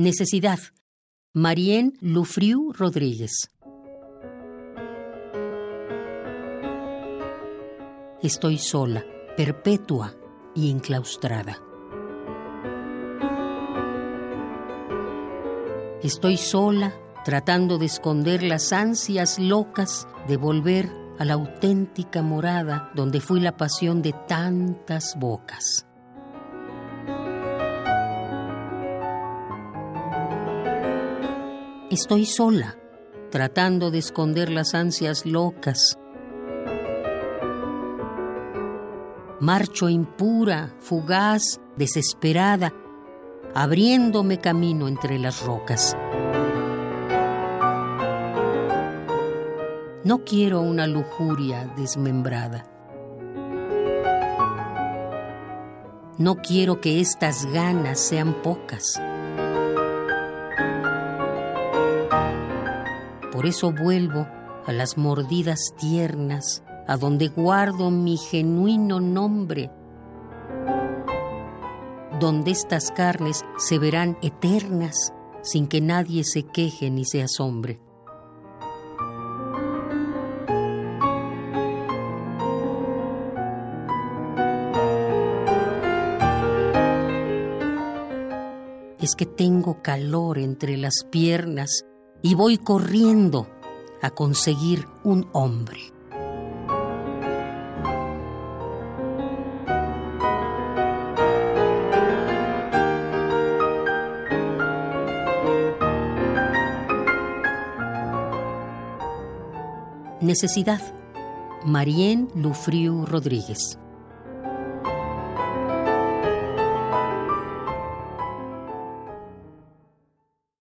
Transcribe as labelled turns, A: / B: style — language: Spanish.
A: Necesidad. Marien Lufriu Rodríguez. Estoy sola, perpetua y enclaustrada. Estoy sola, tratando de esconder las ansias locas de volver a la auténtica morada donde fui la pasión de tantas bocas. Estoy sola, tratando de esconder las ansias locas. Marcho impura, fugaz, desesperada, abriéndome camino entre las rocas. No quiero una lujuria desmembrada. No quiero que estas ganas sean pocas. Por eso vuelvo a las mordidas tiernas, a donde guardo mi genuino nombre, donde estas carnes se verán eternas sin que nadie se queje ni se asombre. Es que tengo calor entre las piernas y voy corriendo a conseguir un hombre. Necesidad. Marien Lufriu Rodríguez.